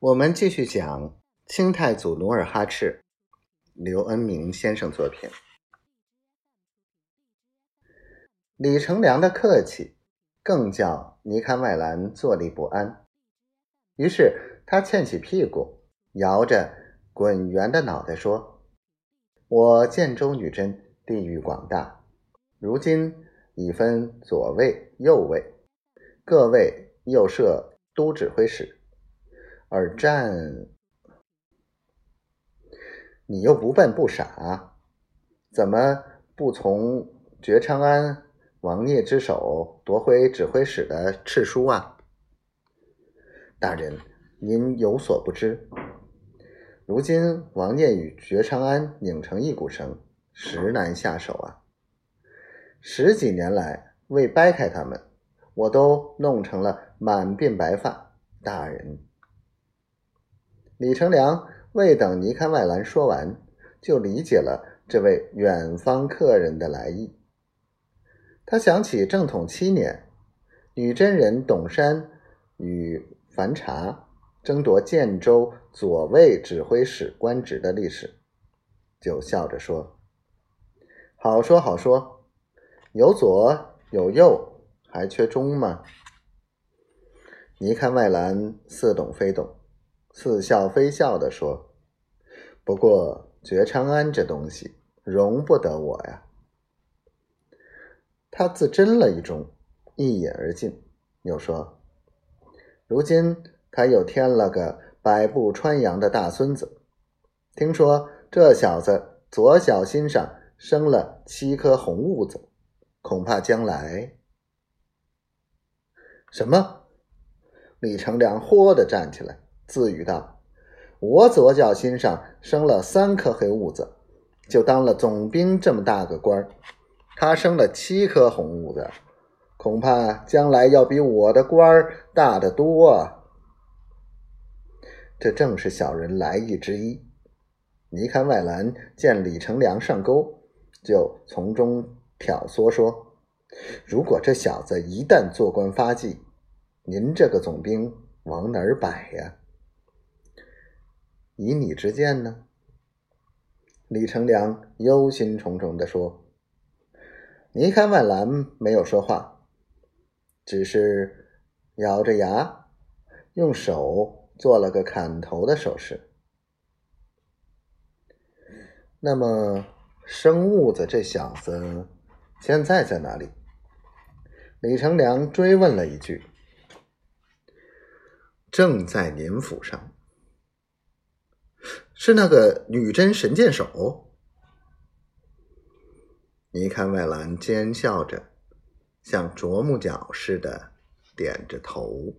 我们继续讲清太祖努尔哈赤，刘恩明先生作品。李成梁的客气，更叫尼堪外兰坐立不安。于是他欠起屁股，摇着滚圆的脑袋说：“我建州女真地域广大，如今已分左卫、右卫，各卫又设都指挥使。”而战，你又不笨不傻，怎么不从觉昌安王聂之手夺回指挥使的敕书啊？大人，您有所不知，如今王聂与觉昌安拧成一股绳，实难下手啊！十几年来为掰开他们，我都弄成了满鬓白发，大人。李成梁未等尼堪外兰说完，就理解了这位远方客人的来意。他想起正统七年，女真人董山与樊察争夺建州左卫指挥使官职的历史，就笑着说：“好说好说，有左有右，还缺中吗？”尼堪外兰似懂非懂。似笑非笑地说：“不过觉昌安这东西容不得我呀。”他自斟了一盅，一饮而尽，又说：“如今他又添了个百步穿杨的大孙子，听说这小子左脚心上生了七颗红痦子，恐怕将来……什么？”李成梁豁地站起来。自语道：“我左脚心上生了三颗黑痦子，就当了总兵这么大个官儿。他生了七颗红痦子，恐怕将来要比我的官儿大得多。这正是小人来意之一。”你看外兰见李成梁上钩，就从中挑唆说：“如果这小子一旦做官发迹，您这个总兵往哪儿摆呀？”以你之见呢？李成梁忧心忡忡地说：“尼堪万兰没有说话，只是咬着牙，用手做了个砍头的手势。那么生痦子这小子现在在哪里？”李成梁追问了一句：“正在您府上。”是那个女真神箭手？尼堪外兰奸笑着，像啄木鸟似的点着头。